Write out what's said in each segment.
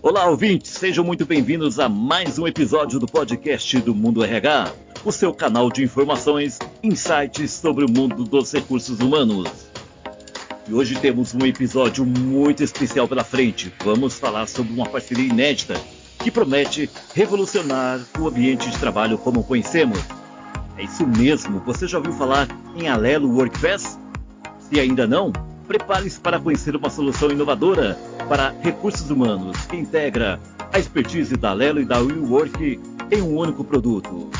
Olá, ouvintes, sejam muito bem-vindos a mais um episódio do podcast do Mundo RH, o seu canal de informações, insights sobre o mundo dos recursos humanos. E hoje temos um episódio muito especial pela frente. Vamos falar sobre uma parceria inédita que promete revolucionar o ambiente de trabalho como conhecemos. É isso mesmo, você já ouviu falar em Alelo WorkPass? Se ainda não, prepare-se para conhecer uma solução inovadora para recursos humanos que integra a expertise da Lelo e da WeWork em um único produto.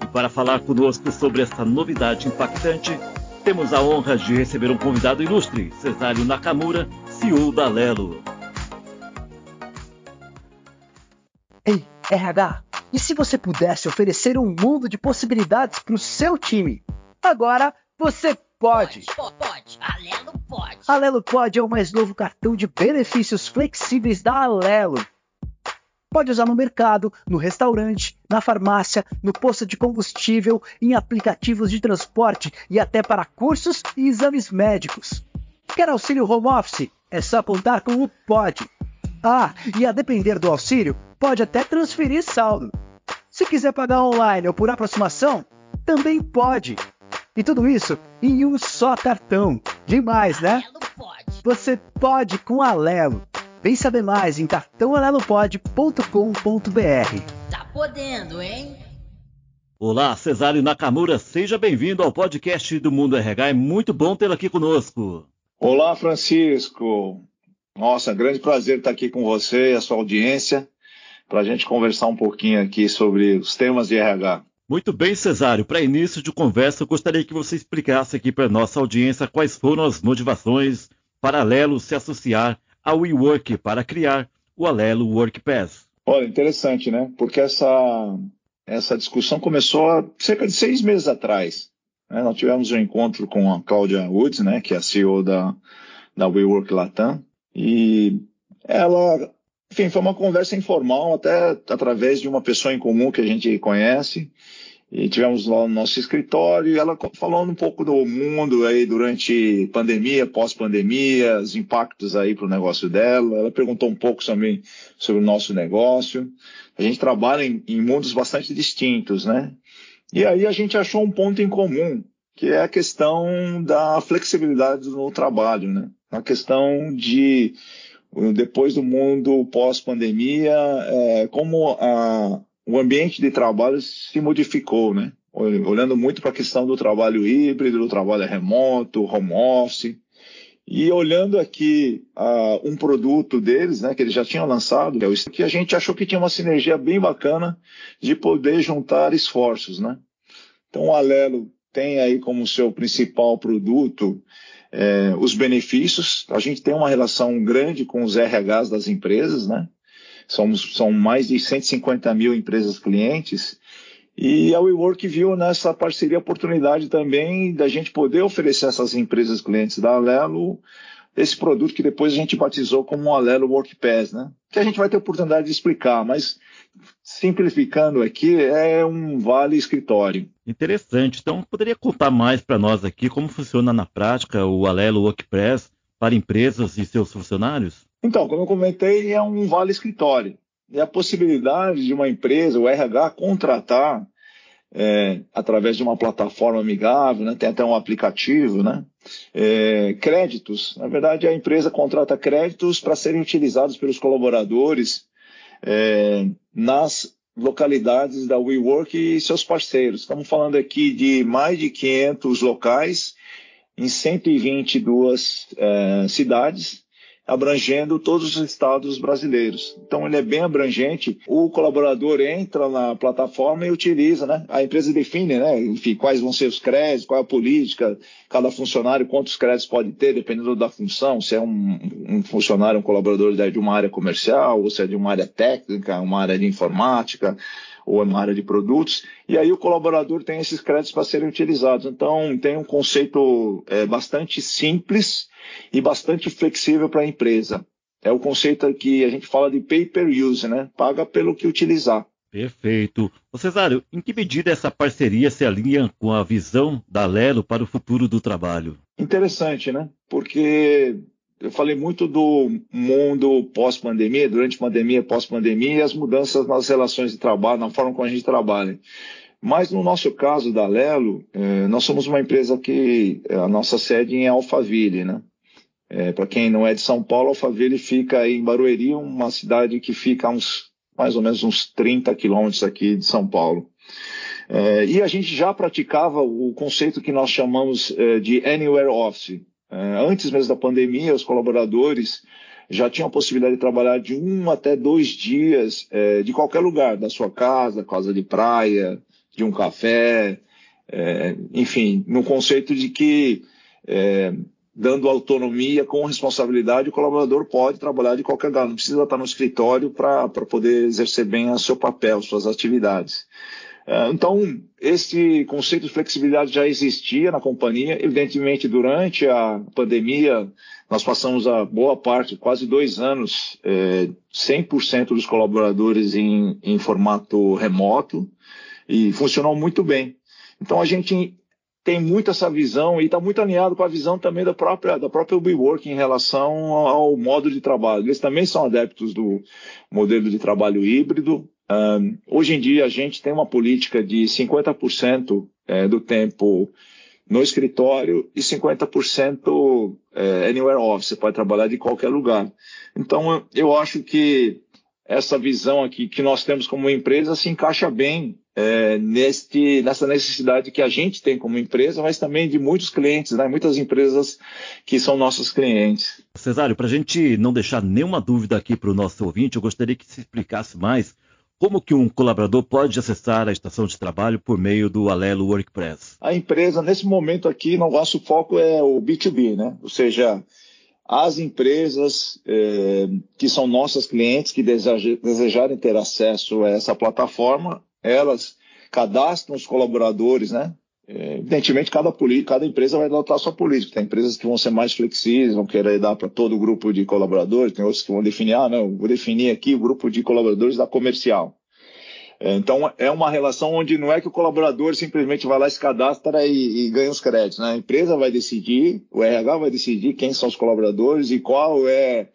E para falar conosco sobre essa novidade impactante, temos a honra de receber um convidado ilustre, Cesário Nakamura, CEO da Lelo. Ei, RH, e se você pudesse oferecer um mundo de possibilidades para o seu time? Agora você pode. Pode, pode. Alelo Pode é o mais novo cartão de benefícios flexíveis da Alelo. Pode usar no mercado, no restaurante, na farmácia, no posto de combustível, em aplicativos de transporte e até para cursos e exames médicos. Quer auxílio home office? É só apontar com o Pode. Ah, e a depender do auxílio, pode até transferir saldo. Se quiser pagar online ou por aproximação, também pode. E tudo isso em um só cartão. Demais, né? Você pode com a Alelo. Vem saber mais em cartãoalelopod.com.br. Tá podendo, hein? Olá, Cesário Nakamura, seja bem-vindo ao podcast do Mundo RH. É muito bom tê-lo aqui conosco. Olá, Francisco. Nossa, grande prazer estar aqui com você e a sua audiência para a gente conversar um pouquinho aqui sobre os temas de RH. Muito bem, Cesário. Para início de conversa, eu gostaria que você explicasse aqui para nossa audiência quais foram as motivações para a Lelo se associar ao WeWork para criar o Alelo WorkPass. Olha, interessante, né? Porque essa, essa discussão começou há cerca de seis meses atrás. né? Nós tivemos um encontro com a Cláudia Woods, né? Que é a CEO da, da WeWork Latam. E ela, enfim, foi uma conversa informal, até através de uma pessoa em comum que a gente conhece. E tivemos lá no nosso escritório, ela falando um pouco do mundo aí durante pandemia, pós-pandemia, os impactos aí para o negócio dela. Ela perguntou um pouco também sobre o nosso negócio. A gente trabalha em, em mundos bastante distintos, né? E aí a gente achou um ponto em comum, que é a questão da flexibilidade no trabalho, né? A questão de depois do mundo pós-pandemia, é, como a, o ambiente de trabalho se modificou, né? Ol- Olhando muito para a questão do trabalho híbrido, do trabalho remoto, home office, e olhando aqui ah, um produto deles, né, que eles já tinham lançado, que é o que a gente achou que tinha uma sinergia bem bacana de poder juntar esforços, né? Então o Alelo tem aí como seu principal produto é, os benefícios. A gente tem uma relação grande com os RHs das empresas, né? Somos, são mais de 150 mil empresas clientes. E a WeWork viu nessa parceria a oportunidade também da gente poder oferecer a essas empresas clientes da Alelo esse produto que depois a gente batizou como Alelo WorkPass, né? Que a gente vai ter oportunidade de explicar, mas simplificando aqui, é um vale escritório. Interessante. Então, poderia contar mais para nós aqui como funciona na prática o Alelo WorkPress para empresas e seus funcionários? Então, como eu comentei, é um vale escritório. É a possibilidade de uma empresa, o RH, contratar é, através de uma plataforma amigável, né? tem até um aplicativo, né? É, créditos. Na verdade, a empresa contrata créditos para serem utilizados pelos colaboradores é, nas localidades da WeWork e seus parceiros. Estamos falando aqui de mais de 500 locais em 122 é, cidades abrangendo todos os estados brasileiros. Então ele é bem abrangente. O colaborador entra na plataforma e utiliza, né? A empresa define, né? Enfim, quais vão ser os créditos, qual é a política, cada funcionário quantos créditos pode ter, dependendo da função. Se é um, um funcionário, um colaborador de uma área comercial, ou se é de uma área técnica, uma área de informática ou uma área de produtos, e aí o colaborador tem esses créditos para serem utilizados. Então, tem um conceito é, bastante simples e bastante flexível para a empresa. É o conceito que a gente fala de pay per use, né? Paga pelo que utilizar. Perfeito. Ô Cesário, em que medida essa parceria se alinha com a visão da Lelo para o futuro do trabalho? Interessante, né? Porque eu falei muito do mundo pós-pandemia, durante pandemia, pós-pandemia, e as mudanças nas relações de trabalho, na forma como a gente trabalha. Mas no nosso caso da Lelo, eh, nós somos uma empresa que a nossa sede é em Alphaville, né? É, Para quem não é de São Paulo, Alphaville fica em Barueri, uma cidade que fica uns mais ou menos uns 30 quilômetros aqui de São Paulo. É, e a gente já praticava o conceito que nós chamamos é, de Anywhere Office. É, antes mesmo da pandemia, os colaboradores já tinham a possibilidade de trabalhar de um até dois dias é, de qualquer lugar, da sua casa, casa de praia, de um café, é, enfim, no conceito de que é, dando autonomia com responsabilidade, o colaborador pode trabalhar de qualquer lugar, não precisa estar no escritório para poder exercer bem o seu papel, suas atividades. É, então, esse conceito de flexibilidade já existia na companhia. Evidentemente, durante a pandemia, nós passamos a boa parte, quase dois anos, é, 100% dos colaboradores em, em formato remoto e funcionou muito bem. Então, a gente tem muito essa visão e está muito alinhado com a visão também da própria da própria WeWork em relação ao modo de trabalho. Eles também são adeptos do modelo de trabalho híbrido. Um, hoje em dia a gente tem uma política de 50% é, do tempo no escritório e 50% é, anywhere office. Você pode trabalhar de qualquer lugar. Então eu acho que essa visão aqui que nós temos como empresa se encaixa bem é, neste, nessa necessidade que a gente tem como empresa, mas também de muitos clientes, né? muitas empresas que são nossos clientes. Cesário, para a gente não deixar nenhuma dúvida aqui para o nosso ouvinte, eu gostaria que se explicasse mais como que um colaborador pode acessar a estação de trabalho por meio do Alelo WorkPress? A empresa, nesse momento aqui, no nosso foco é o B2B, né? Ou seja, as empresas é, que são nossas clientes, que desejarem ter acesso a essa plataforma, elas cadastram os colaboradores, né? Evidentemente, cada, cada empresa vai adotar a sua política. Tem empresas que vão ser mais flexíveis, vão querer dar para todo o grupo de colaboradores, tem outros que vão definir, ah, não, vou definir aqui o grupo de colaboradores da comercial. É, então, é uma relação onde não é que o colaborador simplesmente vai lá, se cadastra e, e ganha os créditos. Né? A empresa vai decidir, o RH vai decidir quem são os colaboradores e qual é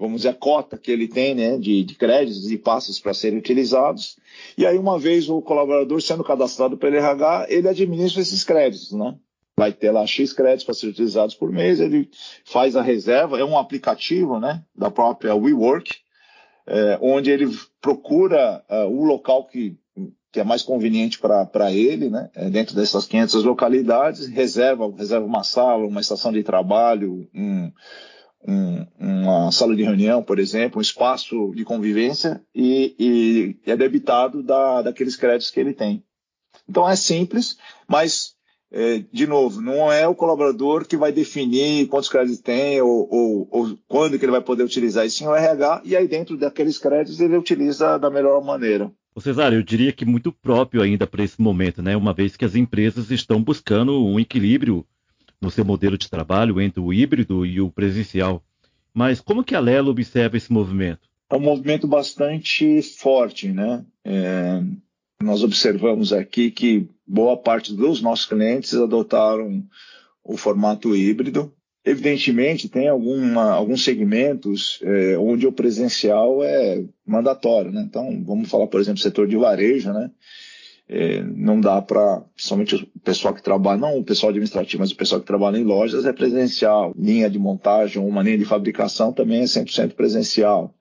vamos dizer, a cota que ele tem né, de, de créditos e passos para serem utilizados. E aí, uma vez o colaborador sendo cadastrado pelo RH, ele administra esses créditos, né? Vai ter lá X créditos para ser utilizados por mês, ele faz a reserva, é um aplicativo né, da própria WeWork, é, onde ele procura uh, o local que, que é mais conveniente para ele, né, é, dentro dessas 500 localidades, reserva, reserva uma sala, uma estação de trabalho, um, um, uma sala de reunião, por exemplo, um espaço de convivência e, e é debitado da, daqueles créditos que ele tem. Então é simples, mas, é, de novo, não é o colaborador que vai definir quantos créditos tem ou, ou, ou quando que ele vai poder utilizar, isso sim o RH, e aí dentro daqueles créditos ele utiliza da melhor maneira. Ô Cesário, eu diria que muito próprio ainda para esse momento, né? Uma vez que as empresas estão buscando um equilíbrio no seu modelo de trabalho entre o híbrido e o presencial. Mas como que a Lelo observa esse movimento? É um movimento bastante forte, né? É, nós observamos aqui que boa parte dos nossos clientes adotaram o formato híbrido. Evidentemente, tem alguma, alguns segmentos é, onde o presencial é mandatório, né? Então, vamos falar, por exemplo, setor de varejo, né? É, não dá para, principalmente o pessoal que trabalha, não o pessoal administrativo, mas o pessoal que trabalha em lojas é presencial. Linha de montagem, uma linha de fabricação também é 100% presencial.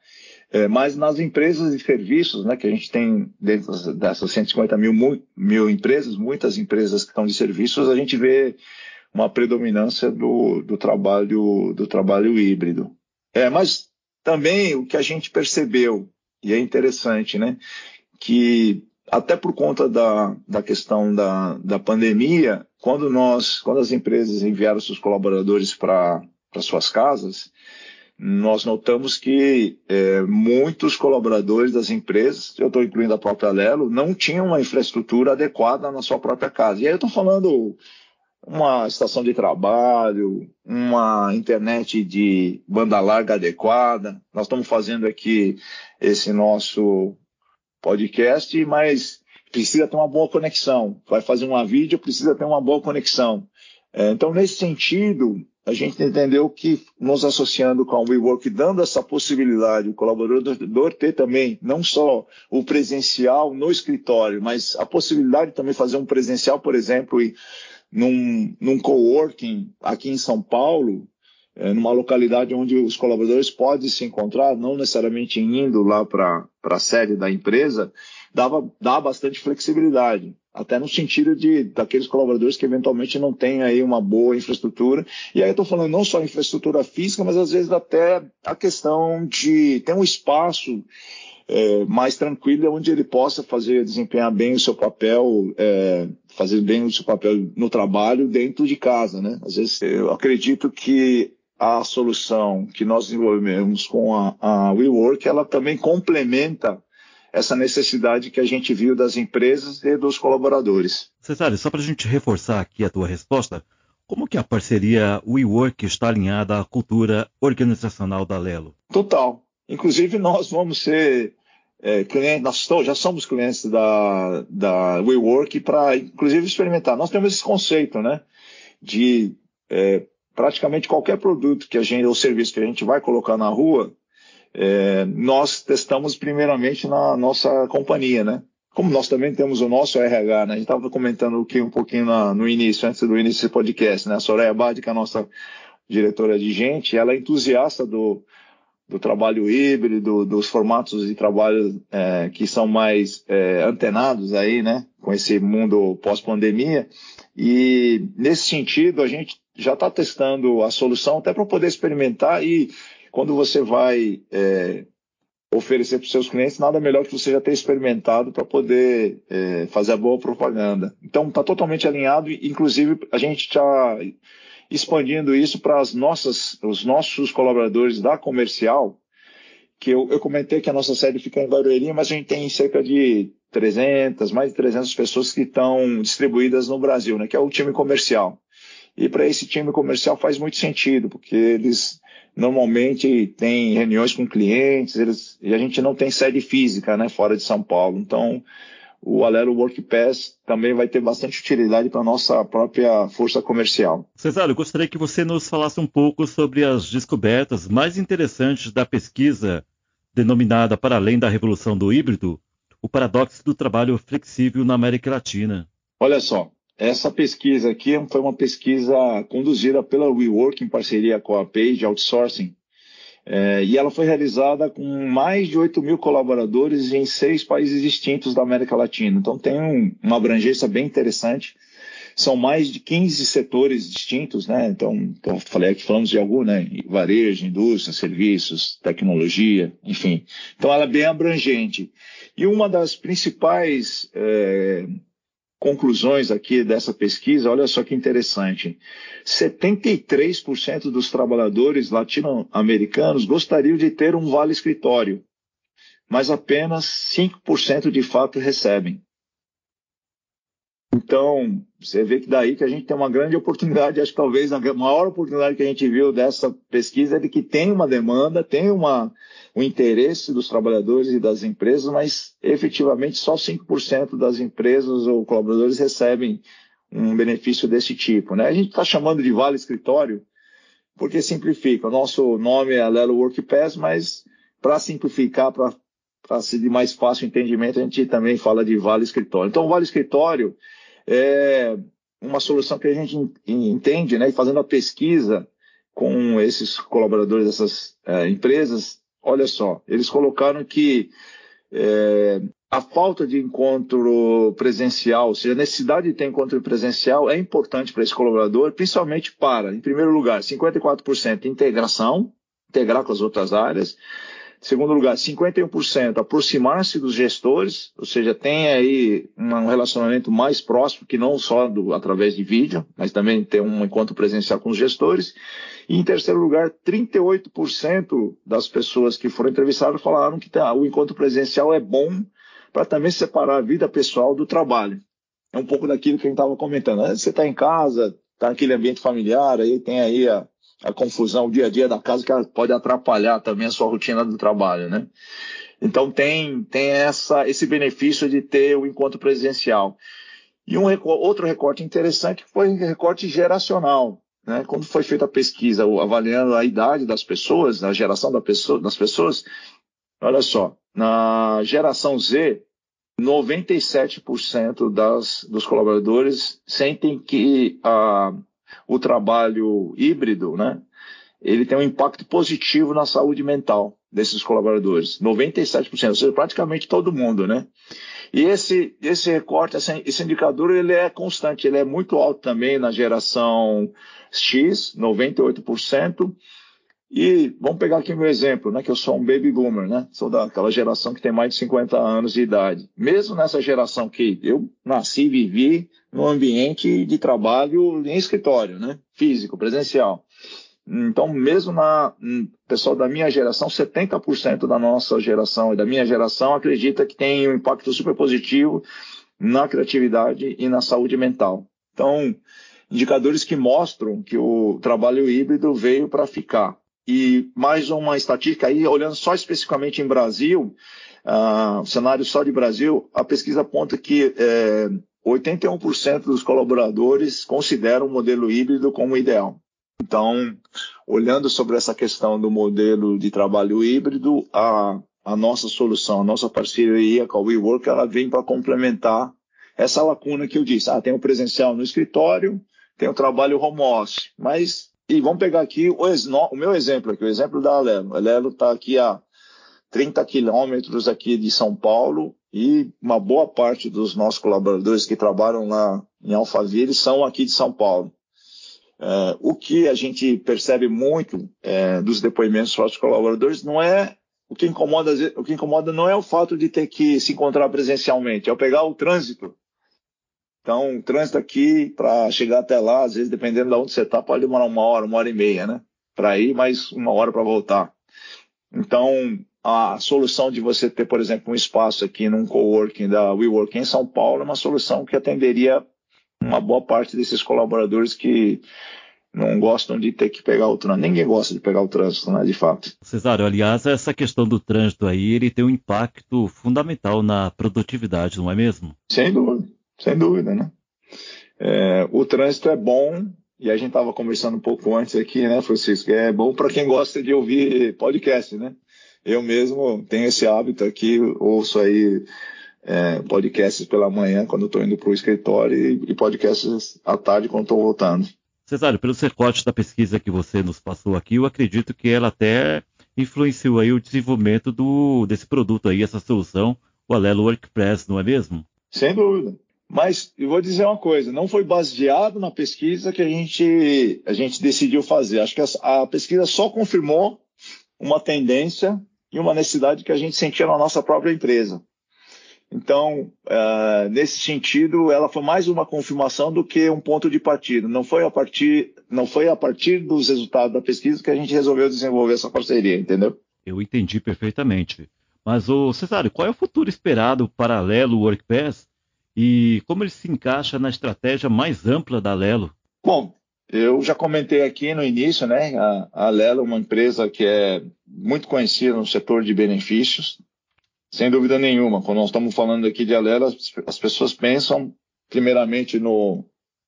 É, mas nas empresas e serviços, né, que a gente tem dentro dessas 150 mil, mil empresas, muitas empresas que estão de serviços, a gente vê uma predominância do, do trabalho do trabalho híbrido. É, mas também o que a gente percebeu, e é interessante, né, que até por conta da, da questão da, da pandemia, quando nós, quando as empresas enviaram seus colaboradores para suas casas, nós notamos que é, muitos colaboradores das empresas, eu estou incluindo a própria Lelo, não tinham uma infraestrutura adequada na sua própria casa. E aí eu estou falando uma estação de trabalho, uma internet de banda larga adequada. Nós estamos fazendo aqui esse nosso podcast, mas precisa ter uma boa conexão. Vai fazer uma vídeo, precisa ter uma boa conexão. É, então, nesse sentido, a gente entendeu que nos associando com a WeWork, dando essa possibilidade, o colaborador ter também não só o presencial no escritório, mas a possibilidade de também fazer um presencial, por exemplo, num, num coworking aqui em São Paulo, é, numa localidade onde os colaboradores podem se encontrar, não necessariamente indo lá para a sede da empresa, dava, dá bastante flexibilidade, até no sentido de daqueles colaboradores que eventualmente não têm aí uma boa infraestrutura. E aí eu estou falando não só infraestrutura física, mas às vezes até a questão de ter um espaço é, mais tranquilo onde ele possa fazer desempenhar bem o seu papel, é, fazer bem o seu papel no trabalho dentro de casa, né? Às vezes eu acredito que a solução que nós desenvolvemos com a, a WeWork, ela também complementa essa necessidade que a gente viu das empresas e dos colaboradores. Cesário, só para a gente reforçar aqui a tua resposta, como que a parceria WeWork está alinhada à cultura organizacional da Lelo? Total. Inclusive, nós vamos ser é, clientes, nós já somos clientes da, da WeWork para, inclusive, experimentar. Nós temos esse conceito, né, de é, praticamente qualquer produto que a gente, ou serviço que a gente vai colocar na rua, é, nós testamos primeiramente na nossa companhia, né? Como nós também temos o nosso RH, né? A gente estava comentando aqui um pouquinho na, no início, antes do início desse podcast, né? A Soraya Badi, que é a nossa diretora de gente, ela é entusiasta do, do trabalho híbrido, dos formatos de trabalho é, que são mais é, antenados aí, né? Com esse mundo pós-pandemia. E nesse sentido, a gente já está testando a solução até para poder experimentar e quando você vai é, oferecer para os seus clientes, nada melhor que você já ter experimentado para poder é, fazer a boa propaganda. Então está totalmente alinhado, inclusive a gente está expandindo isso para as nossas, os nossos colaboradores da comercial, que eu, eu, comentei que a nossa sede fica em Barueri, mas a gente tem cerca de 300, mais de 300 pessoas que estão distribuídas no Brasil, né, que é o time comercial. E para esse time comercial faz muito sentido, porque eles normalmente têm reuniões com clientes, eles, e a gente não tem sede física, né, fora de São Paulo. Então, o Alero Work Pass também vai ter bastante utilidade para a nossa própria força comercial. Cesário, gostaria que você nos falasse um pouco sobre as descobertas mais interessantes da pesquisa denominada Para Além da Revolução do Híbrido, o paradoxo do trabalho flexível na América Latina. Olha só, essa pesquisa aqui foi uma pesquisa conduzida pela WeWork em parceria com a Page Outsourcing. É, e ela foi realizada com mais de 8 mil colaboradores em seis países distintos da América Latina. Então tem um, uma abrangência bem interessante. São mais de 15 setores distintos, né? Então, então falei aqui, falamos de algum, né? Varejo, indústria, serviços, tecnologia, enfim. Então ela é bem abrangente. E uma das principais é, conclusões aqui dessa pesquisa, olha só que interessante. 73% dos trabalhadores latino-americanos gostariam de ter um vale escritório, mas apenas 5% de fato recebem. Então, você vê que daí que a gente tem uma grande oportunidade, acho que talvez a maior oportunidade que a gente viu dessa pesquisa é de que tem uma demanda, tem uma, um interesse dos trabalhadores e das empresas, mas efetivamente só 5% das empresas ou colaboradores recebem um benefício desse tipo. Né? A gente está chamando de Vale Escritório porque simplifica. O nosso nome é Lelo Work Pass, mas para simplificar, para ser de mais fácil entendimento, a gente também fala de Vale Escritório. Então, o Vale Escritório é uma solução que a gente entende, né, e fazendo a pesquisa com esses colaboradores dessas é, empresas, olha só, eles colocaram que é, a falta de encontro presencial, ou seja, a necessidade de ter encontro presencial é importante para esse colaborador, principalmente para, em primeiro lugar, 54% integração, integrar com as outras áreas, Segundo lugar, 51% aproximar-se dos gestores, ou seja, tem aí um relacionamento mais próximo, que não só do, através de vídeo, mas também ter um encontro presencial com os gestores. E em terceiro lugar, 38% das pessoas que foram entrevistadas falaram que tá, o encontro presencial é bom para também separar a vida pessoal do trabalho. É um pouco daquilo que a gente estava comentando. Você está em casa, está naquele ambiente familiar, aí tem aí a, a confusão, o dia a dia da casa que pode atrapalhar também a sua rotina do trabalho, né? Então tem, tem essa, esse benefício de ter o encontro presencial. E um outro recorte interessante foi o recorte geracional. Né? Quando foi feita a pesquisa avaliando a idade das pessoas, a geração da pessoa, das pessoas, olha só, na geração Z, 97% das, dos colaboradores sentem que a, o trabalho híbrido, né, ele tem um impacto positivo na saúde mental desses colaboradores. 97%, ou seja, praticamente todo mundo, né? E esse, esse recorte, esse indicador, ele é constante, ele é muito alto também na geração X, 98%. E vamos pegar aqui meu exemplo, né, que eu sou um baby boomer, né? Sou daquela geração que tem mais de 50 anos de idade. Mesmo nessa geração que eu nasci e vivi no ambiente de trabalho em escritório, né? Físico, presencial. Então, mesmo na hum, pessoal da minha geração, 70% da nossa geração e da minha geração acredita que tem um impacto super positivo na criatividade e na saúde mental. Então, indicadores que mostram que o trabalho híbrido veio para ficar. E mais uma estatística aí, olhando só especificamente em Brasil, uh, cenário só de Brasil, a pesquisa aponta que é, 81% dos colaboradores consideram o modelo híbrido como ideal. Então, olhando sobre essa questão do modelo de trabalho híbrido, a, a nossa solução, a nossa parceria com a WeWork, ela vem para complementar essa lacuna que eu disse. Ah, tem o presencial no escritório, tem o trabalho home office, mas e vamos pegar aqui o, o meu exemplo aqui, o exemplo da Alelo. A Alelo está aqui a 30 quilômetros aqui de São Paulo e uma boa parte dos nossos colaboradores que trabalham lá em Alphaville são aqui de São Paulo. Uh, o que a gente percebe muito é, dos depoimentos dos colaboradores não é o que incomoda, o que incomoda não é o fato de ter que se encontrar presencialmente, é o pegar o trânsito. Então, o trânsito aqui para chegar até lá, às vezes dependendo de onde você está, pode demorar uma hora, uma hora e meia, né? Para ir, mais uma hora para voltar. Então, a solução de você ter, por exemplo, um espaço aqui num coworking da WeWork em São Paulo é uma solução que atenderia uma boa parte desses colaboradores que não gostam de ter que pegar o trânsito. Ninguém gosta de pegar o trânsito, né, de fato. Cesário, aliás, essa questão do trânsito aí, ele tem um impacto fundamental na produtividade, não é mesmo? Sem dúvida, sem dúvida, né? É, o trânsito é bom, e a gente estava conversando um pouco antes aqui, né, Francisco? É bom para quem gosta de ouvir podcast, né? Eu mesmo tenho esse hábito aqui, ouço aí é, podcasts pela manhã quando estou indo para o escritório e, e, podcasts à tarde quando estou voltando. Cesário, pelo recorte da pesquisa que você nos passou aqui, eu acredito que ela até influenciou aí o desenvolvimento do, desse produto aí, essa solução, o Alelo WorkPress, não é mesmo? Sem dúvida. Mas eu vou dizer uma coisa, não foi baseado na pesquisa que a gente, a gente decidiu fazer. Acho que a, a pesquisa só confirmou uma tendência e uma necessidade que a gente sentia na nossa própria empresa. Então, uh, nesse sentido, ela foi mais uma confirmação do que um ponto de partida. Não foi a partir, não foi a partir dos resultados da pesquisa que a gente resolveu desenvolver essa parceria, entendeu? Eu entendi perfeitamente. Mas, ô Cesário, qual é o futuro esperado para a Lelo WorkPass e como ele se encaixa na estratégia mais ampla da Lelo? Bom, eu já comentei aqui no início, né? A, a Lelo é uma empresa que é muito conhecida no setor de benefícios, sem dúvida nenhuma. Quando nós estamos falando aqui de Alela, as pessoas pensam primeiramente no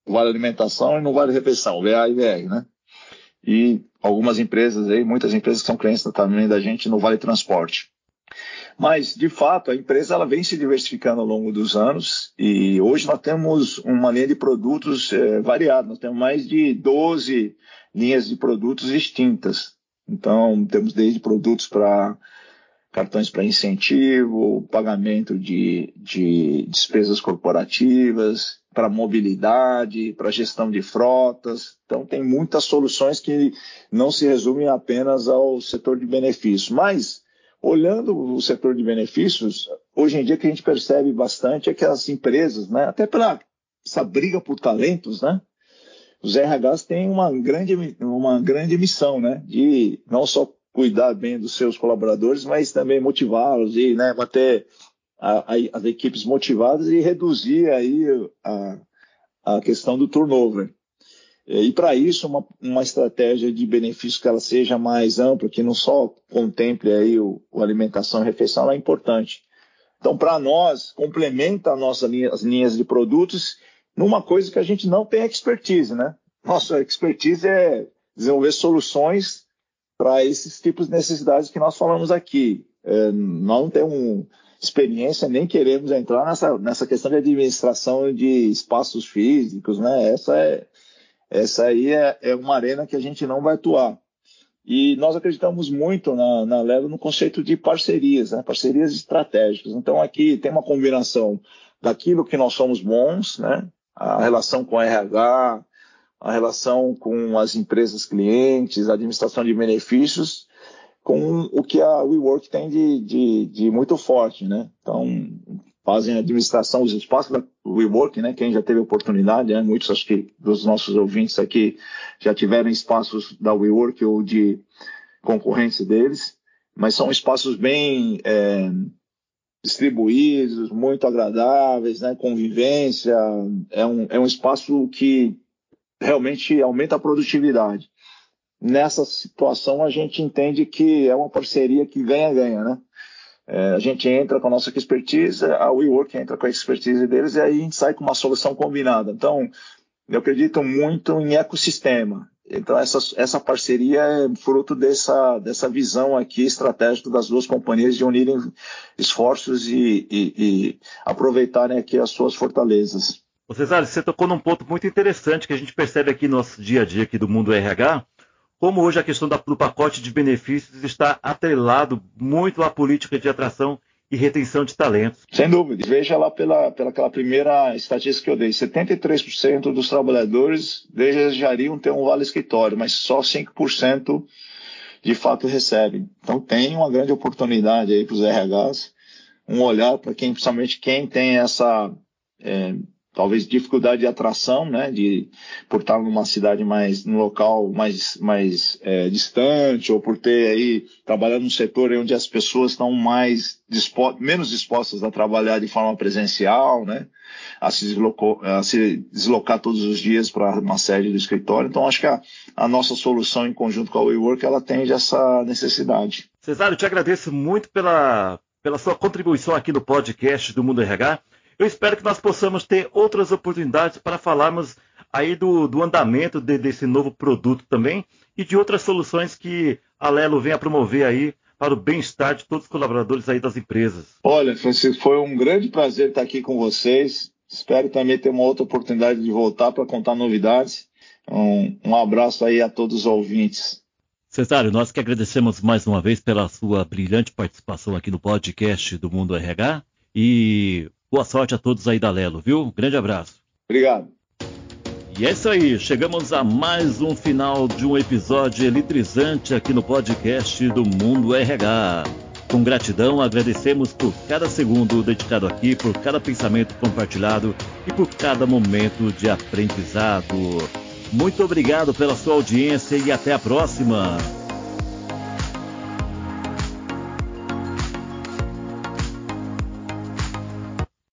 vale alimentação e no vale refeição, VA e VR, né? E algumas empresas aí, muitas empresas que são clientes também da gente no vale transporte. Mas, de fato, a empresa ela vem se diversificando ao longo dos anos e hoje nós temos uma linha de produtos é, variada. Nós temos mais de 12 linhas de produtos distintas. Então, temos desde produtos para cartões para incentivo, pagamento de, de despesas corporativas, para mobilidade, para gestão de frotas. Então, tem muitas soluções que não se resumem apenas ao setor de benefícios. Mas, olhando o setor de benefícios, hoje em dia o que a gente percebe bastante é que as empresas, né, até pela essa briga por talentos, né, os RHs têm uma grande, uma grande missão, né, de não só cuidar bem dos seus colaboradores, mas também motivá-los e né, manter a, a, as equipes motivadas e reduzir aí a, a questão do turnover. E para isso, uma, uma estratégia de benefício que ela seja mais ampla, que não só contemple aí o, o alimentação e refeição, é importante. Então, para nós, complementa a nossa linha, as linhas de produtos numa coisa que a gente não tem expertise, né? Nossa expertise é desenvolver soluções para esses tipos de necessidades que nós falamos aqui. É, nós não temos experiência nem queremos entrar nessa, nessa questão de administração de espaços físicos, né? Essa é essa aí é, é uma arena que a gente não vai atuar. E nós acreditamos muito na, na no conceito de parcerias, né? parcerias estratégicas. Então aqui tem uma combinação daquilo que nós somos bons, né? a relação com a RH, a relação com as empresas clientes, a administração de benefícios, com o que a WeWork tem de, de, de muito forte. Né? Então, fazem a administração dos espaços da WeWork, né? Quem já teve oportunidade, né? muitos acho que dos nossos ouvintes aqui já tiveram espaços da WeWork ou de concorrência deles, mas são espaços bem é, distribuídos, muito agradáveis, né? Convivência, é um, é um espaço que realmente aumenta a produtividade. Nessa situação a gente entende que é uma parceria que ganha-ganha, né? É, a gente entra com a nossa expertise, a WeWork entra com a expertise deles e aí a gente sai com uma solução combinada. Então, eu acredito muito em ecossistema. Então, essa, essa parceria é fruto dessa, dessa visão aqui estratégica das duas companhias de unirem esforços e, e, e aproveitarem aqui as suas fortalezas. Ô Cesário, você tocou num ponto muito interessante que a gente percebe aqui no nosso dia a dia aqui do mundo RH, como hoje a questão do pacote de benefícios está atrelado muito à política de atração e retenção de talentos. Sem dúvida. Veja lá pela, pela aquela primeira estatística que eu dei. 73% dos trabalhadores desejariam ter um vale escritório, mas só 5% de fato recebem. Então tem uma grande oportunidade aí para os RHs, um olhar para quem, principalmente quem tem essa é, talvez dificuldade de atração, né, de por estar numa cidade mais, num local mais, mais é, distante, ou por ter aí, trabalhando num setor onde as pessoas estão mais, dispo menos dispostas a trabalhar de forma presencial, né, a se, a se deslocar todos os dias para uma sede do escritório. Então, acho que a, a nossa solução em conjunto com a WeWork, ela atende essa necessidade. Cesário, te agradeço muito pela, pela sua contribuição aqui no podcast do Mundo RH. Eu espero que nós possamos ter outras oportunidades para falarmos aí do, do andamento de, desse novo produto também e de outras soluções que a Lelo vem a promover aí para o bem-estar de todos os colaboradores aí das empresas. Olha, Francisco, foi um grande prazer estar aqui com vocês. Espero também ter uma outra oportunidade de voltar para contar novidades. Um, um abraço aí a todos os ouvintes. Cesário, nós que agradecemos mais uma vez pela sua brilhante participação aqui no podcast do Mundo RH e Boa sorte a todos aí da Lelo, viu? Grande abraço. Obrigado. E é isso aí, chegamos a mais um final de um episódio eletrizante aqui no podcast do Mundo RH. Com gratidão, agradecemos por cada segundo dedicado aqui, por cada pensamento compartilhado e por cada momento de aprendizado. Muito obrigado pela sua audiência e até a próxima.